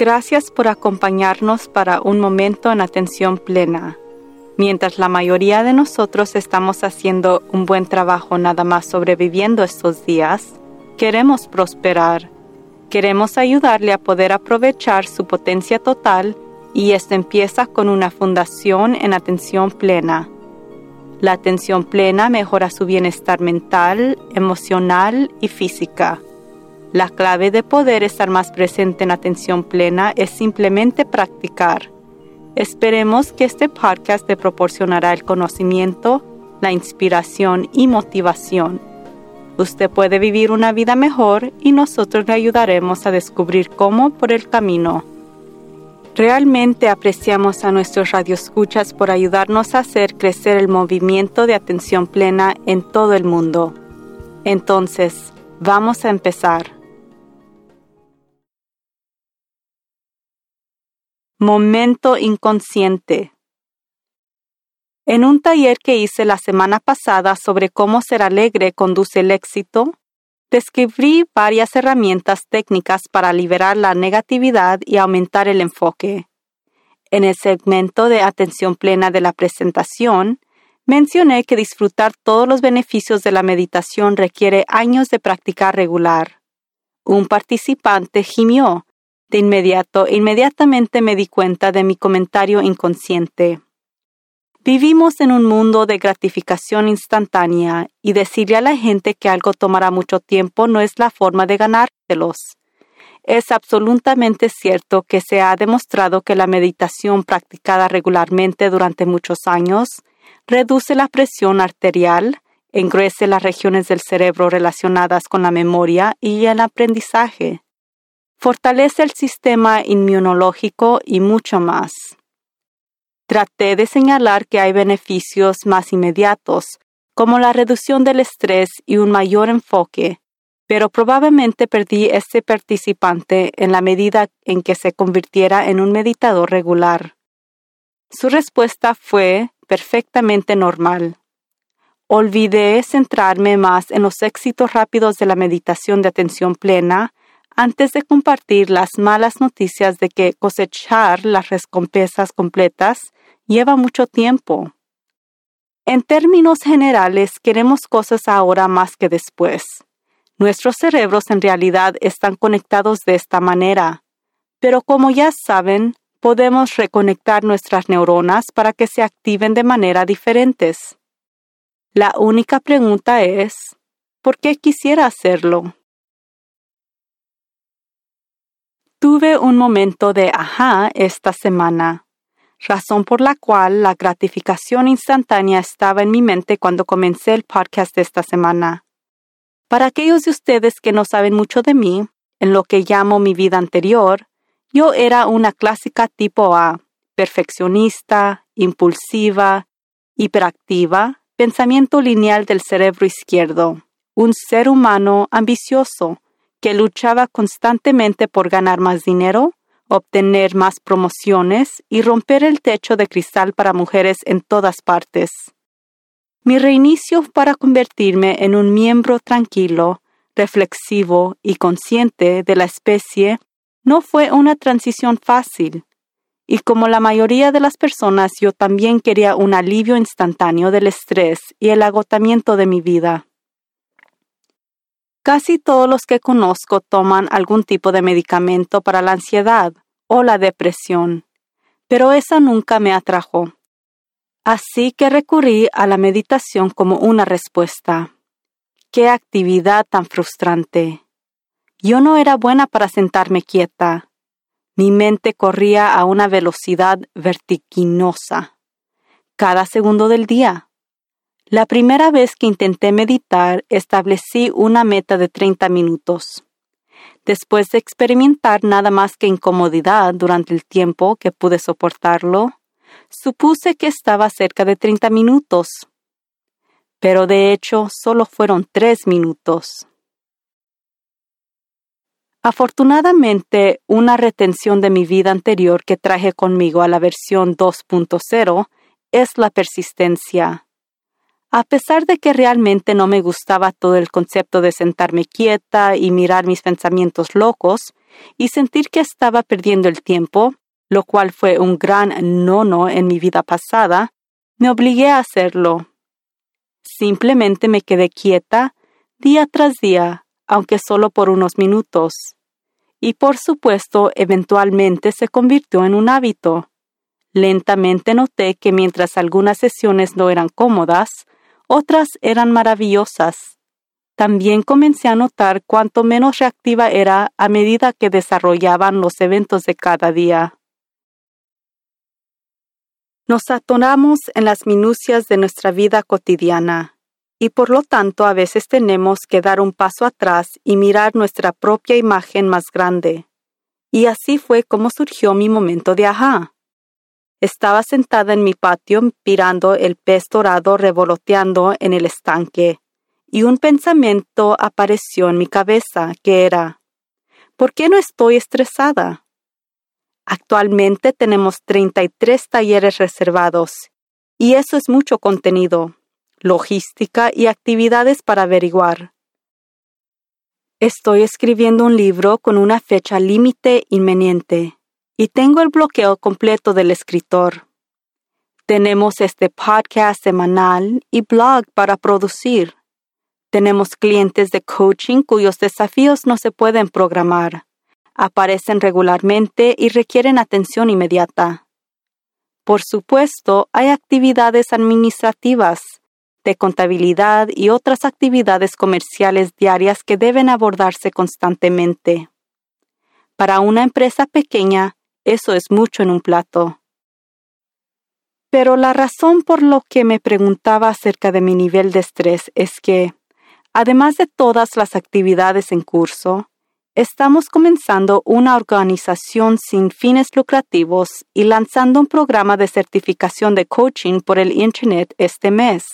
Gracias por acompañarnos para un momento en atención plena. Mientras la mayoría de nosotros estamos haciendo un buen trabajo nada más sobreviviendo estos días, queremos prosperar. Queremos ayudarle a poder aprovechar su potencia total y esto empieza con una fundación en atención plena. La atención plena mejora su bienestar mental, emocional y física. La clave de poder estar más presente en atención plena es simplemente practicar. Esperemos que este podcast te proporcionará el conocimiento, la inspiración y motivación. Usted puede vivir una vida mejor y nosotros le ayudaremos a descubrir cómo por el camino. Realmente apreciamos a nuestros radioescuchas por ayudarnos a hacer crecer el movimiento de atención plena en todo el mundo. Entonces, vamos a empezar. Momento inconsciente. En un taller que hice la semana pasada sobre cómo ser alegre conduce el éxito, describí varias herramientas técnicas para liberar la negatividad y aumentar el enfoque. En el segmento de atención plena de la presentación, mencioné que disfrutar todos los beneficios de la meditación requiere años de practicar regular. Un participante gimió de inmediato, inmediatamente me di cuenta de mi comentario inconsciente. Vivimos en un mundo de gratificación instantánea y decirle a la gente que algo tomará mucho tiempo no es la forma de ganárselos. Es absolutamente cierto que se ha demostrado que la meditación practicada regularmente durante muchos años reduce la presión arterial, engruece las regiones del cerebro relacionadas con la memoria y el aprendizaje fortalece el sistema inmunológico y mucho más. Traté de señalar que hay beneficios más inmediatos, como la reducción del estrés y un mayor enfoque, pero probablemente perdí ese participante en la medida en que se convirtiera en un meditador regular. Su respuesta fue perfectamente normal. Olvidé centrarme más en los éxitos rápidos de la meditación de atención plena antes de compartir las malas noticias de que cosechar las recompensas completas lleva mucho tiempo. En términos generales, queremos cosas ahora más que después. Nuestros cerebros en realidad están conectados de esta manera, pero como ya saben, podemos reconectar nuestras neuronas para que se activen de manera diferentes. La única pregunta es, ¿por qué quisiera hacerlo? Tuve un momento de ajá esta semana, razón por la cual la gratificación instantánea estaba en mi mente cuando comencé el podcast de esta semana. Para aquellos de ustedes que no saben mucho de mí, en lo que llamo mi vida anterior, yo era una clásica tipo A, perfeccionista, impulsiva, hiperactiva, pensamiento lineal del cerebro izquierdo, un ser humano ambicioso, que luchaba constantemente por ganar más dinero, obtener más promociones y romper el techo de cristal para mujeres en todas partes. Mi reinicio para convertirme en un miembro tranquilo, reflexivo y consciente de la especie no fue una transición fácil, y como la mayoría de las personas yo también quería un alivio instantáneo del estrés y el agotamiento de mi vida. Casi todos los que conozco toman algún tipo de medicamento para la ansiedad o la depresión, pero esa nunca me atrajo. Así que recurrí a la meditación como una respuesta. ¡Qué actividad tan frustrante! Yo no era buena para sentarme quieta. Mi mente corría a una velocidad vertiginosa. Cada segundo del día. La primera vez que intenté meditar, establecí una meta de 30 minutos. Después de experimentar nada más que incomodidad durante el tiempo que pude soportarlo, supuse que estaba cerca de 30 minutos. Pero de hecho solo fueron tres minutos. Afortunadamente, una retención de mi vida anterior que traje conmigo a la versión 2.0 es la persistencia. A pesar de que realmente no me gustaba todo el concepto de sentarme quieta y mirar mis pensamientos locos, y sentir que estaba perdiendo el tiempo, lo cual fue un gran nono en mi vida pasada, me obligué a hacerlo. Simplemente me quedé quieta día tras día, aunque solo por unos minutos. Y por supuesto, eventualmente se convirtió en un hábito. Lentamente noté que mientras algunas sesiones no eran cómodas, otras eran maravillosas. También comencé a notar cuánto menos reactiva era a medida que desarrollaban los eventos de cada día. Nos atonamos en las minucias de nuestra vida cotidiana, y por lo tanto a veces tenemos que dar un paso atrás y mirar nuestra propia imagen más grande. Y así fue como surgió mi momento de ajá. Estaba sentada en mi patio mirando el pez dorado revoloteando en el estanque, y un pensamiento apareció en mi cabeza que era ¿Por qué no estoy estresada? Actualmente tenemos 33 talleres reservados, y eso es mucho contenido, logística y actividades para averiguar. Estoy escribiendo un libro con una fecha límite inminente y tengo el bloqueo completo del escritor. Tenemos este podcast semanal y blog para producir. Tenemos clientes de coaching cuyos desafíos no se pueden programar, aparecen regularmente y requieren atención inmediata. Por supuesto, hay actividades administrativas, de contabilidad y otras actividades comerciales diarias que deben abordarse constantemente. Para una empresa pequeña, eso es mucho en un plato. Pero la razón por lo que me preguntaba acerca de mi nivel de estrés es que, además de todas las actividades en curso, estamos comenzando una organización sin fines lucrativos y lanzando un programa de certificación de coaching por el Internet este mes.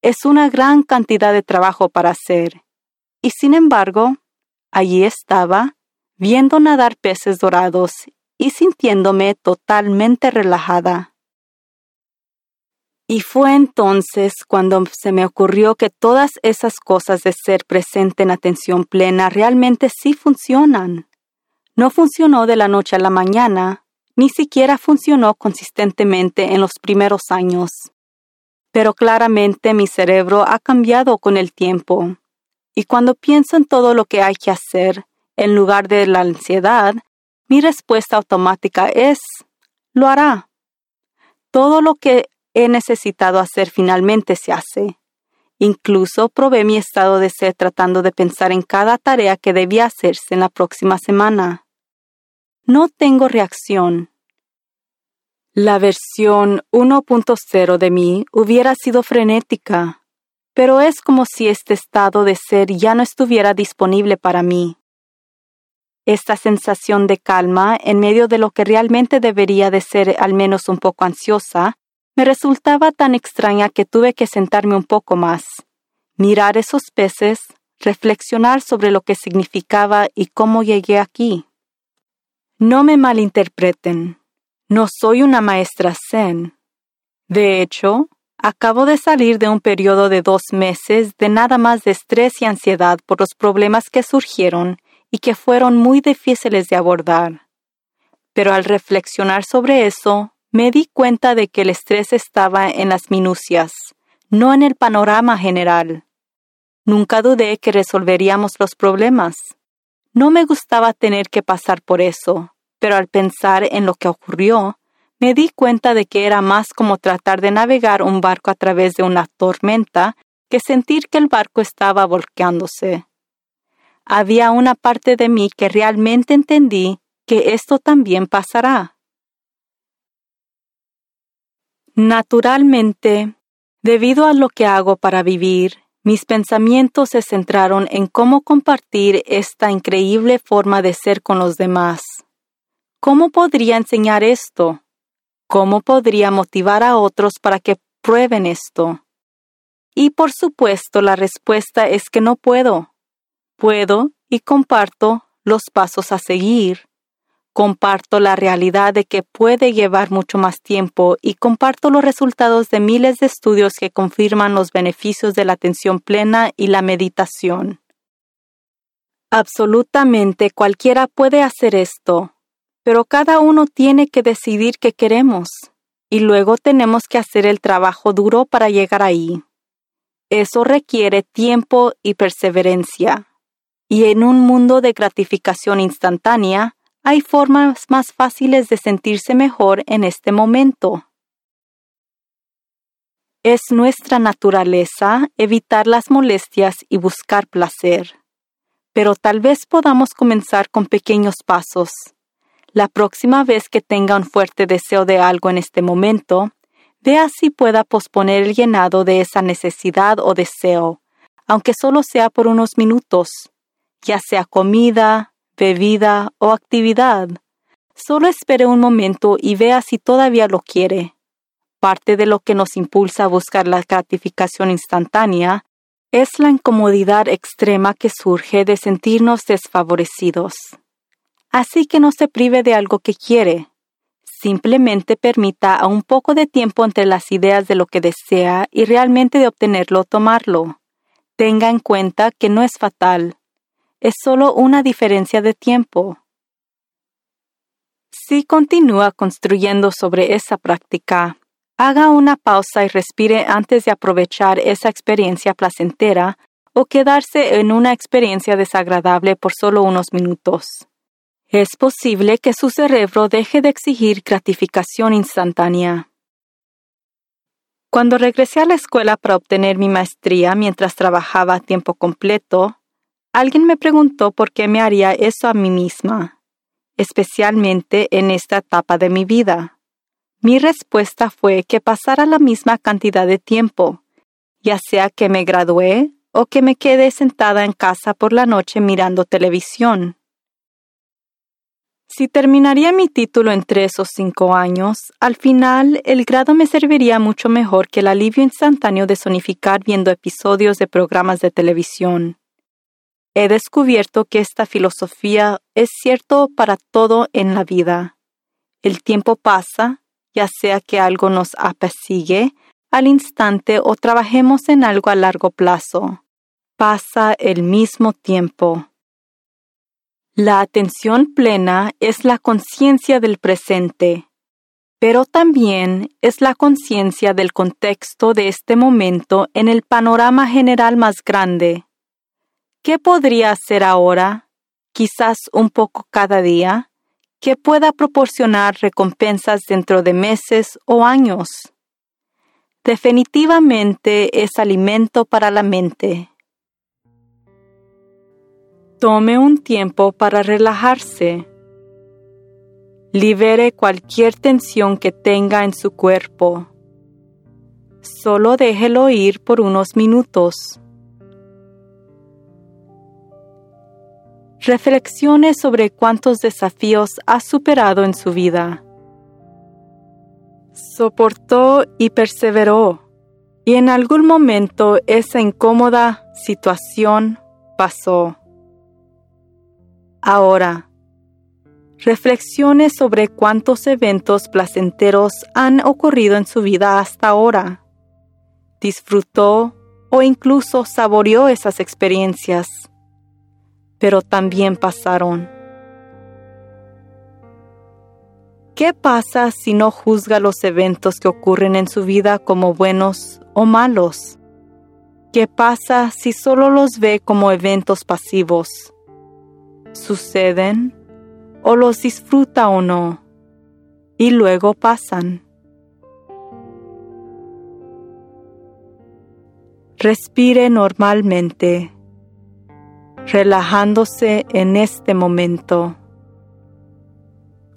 Es una gran cantidad de trabajo para hacer. Y sin embargo, allí estaba, viendo nadar peces dorados y sintiéndome totalmente relajada. Y fue entonces cuando se me ocurrió que todas esas cosas de ser presente en atención plena realmente sí funcionan. No funcionó de la noche a la mañana, ni siquiera funcionó consistentemente en los primeros años. Pero claramente mi cerebro ha cambiado con el tiempo. Y cuando pienso en todo lo que hay que hacer, en lugar de la ansiedad, mi respuesta automática es, lo hará. Todo lo que he necesitado hacer finalmente se hace. Incluso probé mi estado de ser tratando de pensar en cada tarea que debía hacerse en la próxima semana. No tengo reacción. La versión 1.0 de mí hubiera sido frenética, pero es como si este estado de ser ya no estuviera disponible para mí. Esta sensación de calma en medio de lo que realmente debería de ser al menos un poco ansiosa me resultaba tan extraña que tuve que sentarme un poco más, mirar esos peces, reflexionar sobre lo que significaba y cómo llegué aquí. No me malinterpreten, no soy una maestra zen. De hecho, acabo de salir de un periodo de dos meses de nada más de estrés y ansiedad por los problemas que surgieron y que fueron muy difíciles de abordar. Pero al reflexionar sobre eso, me di cuenta de que el estrés estaba en las minucias, no en el panorama general. Nunca dudé que resolveríamos los problemas. No me gustaba tener que pasar por eso, pero al pensar en lo que ocurrió, me di cuenta de que era más como tratar de navegar un barco a través de una tormenta que sentir que el barco estaba volcándose había una parte de mí que realmente entendí que esto también pasará. Naturalmente, debido a lo que hago para vivir, mis pensamientos se centraron en cómo compartir esta increíble forma de ser con los demás. ¿Cómo podría enseñar esto? ¿Cómo podría motivar a otros para que prueben esto? Y por supuesto la respuesta es que no puedo puedo y comparto los pasos a seguir. Comparto la realidad de que puede llevar mucho más tiempo y comparto los resultados de miles de estudios que confirman los beneficios de la atención plena y la meditación. Absolutamente cualquiera puede hacer esto, pero cada uno tiene que decidir qué queremos, y luego tenemos que hacer el trabajo duro para llegar ahí. Eso requiere tiempo y perseverancia. Y en un mundo de gratificación instantánea, hay formas más fáciles de sentirse mejor en este momento. Es nuestra naturaleza evitar las molestias y buscar placer. Pero tal vez podamos comenzar con pequeños pasos. La próxima vez que tenga un fuerte deseo de algo en este momento, vea si pueda posponer el llenado de esa necesidad o deseo, aunque solo sea por unos minutos, ya sea comida, bebida o actividad. Solo espere un momento y vea si todavía lo quiere. Parte de lo que nos impulsa a buscar la gratificación instantánea es la incomodidad extrema que surge de sentirnos desfavorecidos. Así que no se prive de algo que quiere. Simplemente permita a un poco de tiempo entre las ideas de lo que desea y realmente de obtenerlo tomarlo. Tenga en cuenta que no es fatal, es solo una diferencia de tiempo. Si continúa construyendo sobre esa práctica, haga una pausa y respire antes de aprovechar esa experiencia placentera o quedarse en una experiencia desagradable por solo unos minutos. Es posible que su cerebro deje de exigir gratificación instantánea. Cuando regresé a la escuela para obtener mi maestría mientras trabajaba a tiempo completo, Alguien me preguntó por qué me haría eso a mí misma, especialmente en esta etapa de mi vida. Mi respuesta fue que pasara la misma cantidad de tiempo, ya sea que me gradué o que me quedé sentada en casa por la noche mirando televisión. Si terminaría mi título en tres o cinco años, al final el grado me serviría mucho mejor que el alivio instantáneo de sonificar viendo episodios de programas de televisión. He descubierto que esta filosofía es cierto para todo en la vida. El tiempo pasa, ya sea que algo nos apasigue al instante o trabajemos en algo a largo plazo. Pasa el mismo tiempo. La atención plena es la conciencia del presente, pero también es la conciencia del contexto de este momento en el panorama general más grande. ¿Qué podría hacer ahora, quizás un poco cada día, que pueda proporcionar recompensas dentro de meses o años? Definitivamente es alimento para la mente. Tome un tiempo para relajarse. Libere cualquier tensión que tenga en su cuerpo. Solo déjelo ir por unos minutos. Reflexione sobre cuántos desafíos ha superado en su vida. Soportó y perseveró, y en algún momento esa incómoda situación pasó. Ahora, reflexione sobre cuántos eventos placenteros han ocurrido en su vida hasta ahora. Disfrutó o incluso saboreó esas experiencias pero también pasaron. ¿Qué pasa si no juzga los eventos que ocurren en su vida como buenos o malos? ¿Qué pasa si solo los ve como eventos pasivos? ¿Suceden o los disfruta o no? Y luego pasan. Respire normalmente relajándose en este momento.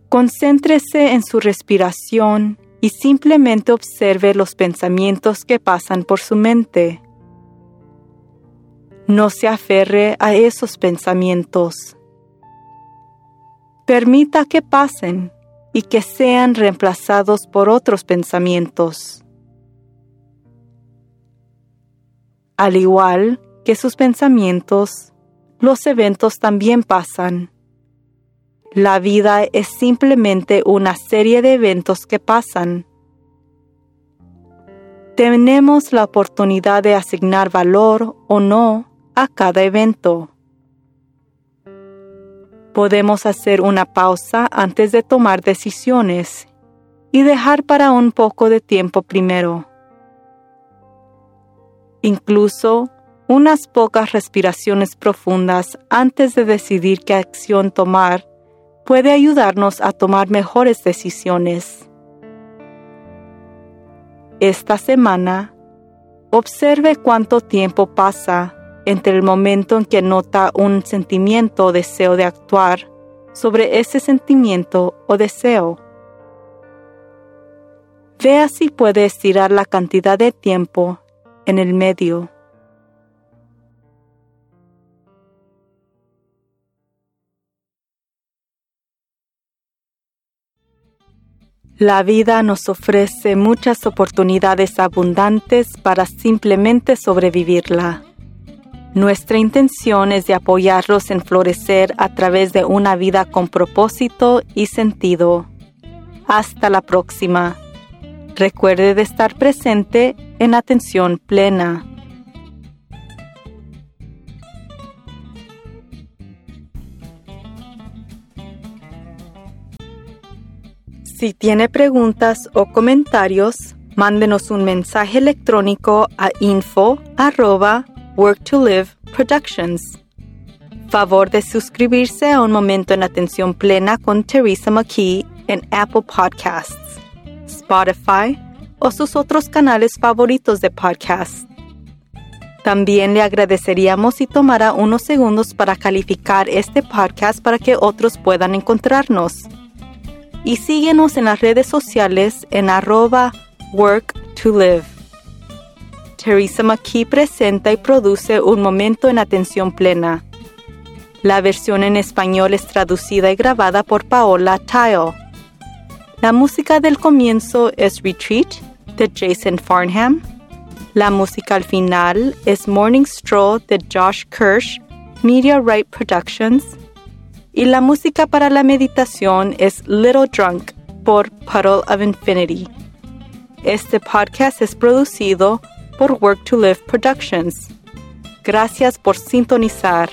Concéntrese en su respiración y simplemente observe los pensamientos que pasan por su mente. No se aferre a esos pensamientos. Permita que pasen y que sean reemplazados por otros pensamientos. Al igual que sus pensamientos, los eventos también pasan. La vida es simplemente una serie de eventos que pasan. Tenemos la oportunidad de asignar valor o no a cada evento. Podemos hacer una pausa antes de tomar decisiones y dejar para un poco de tiempo primero. Incluso unas pocas respiraciones profundas antes de decidir qué acción tomar puede ayudarnos a tomar mejores decisiones. Esta semana, observe cuánto tiempo pasa entre el momento en que nota un sentimiento o deseo de actuar sobre ese sentimiento o deseo. Vea si puede estirar la cantidad de tiempo en el medio. La vida nos ofrece muchas oportunidades abundantes para simplemente sobrevivirla. Nuestra intención es de apoyarlos en florecer a través de una vida con propósito y sentido. Hasta la próxima. Recuerde de estar presente en atención plena. Si tiene preguntas o comentarios, mándenos un mensaje electrónico a info Work to Live Productions. Favor de suscribirse a Un Momento en Atención Plena con Teresa McKee en Apple Podcasts, Spotify o sus otros canales favoritos de podcast. También le agradeceríamos si tomara unos segundos para calificar este podcast para que otros puedan encontrarnos y síguenos en las redes sociales en arroba work to live. Teresa McKee presenta y produce Un Momento en Atención Plena. La versión en español es traducida y grabada por Paola Tile. La música del comienzo es Retreat de Jason Farnham. La música al final es Morning Stroll de Josh Kirsch, Media Right Productions y la música para la meditación es Little Drunk por Puddle of Infinity. Este podcast es producido por Work to Live Productions. Gracias por sintonizar.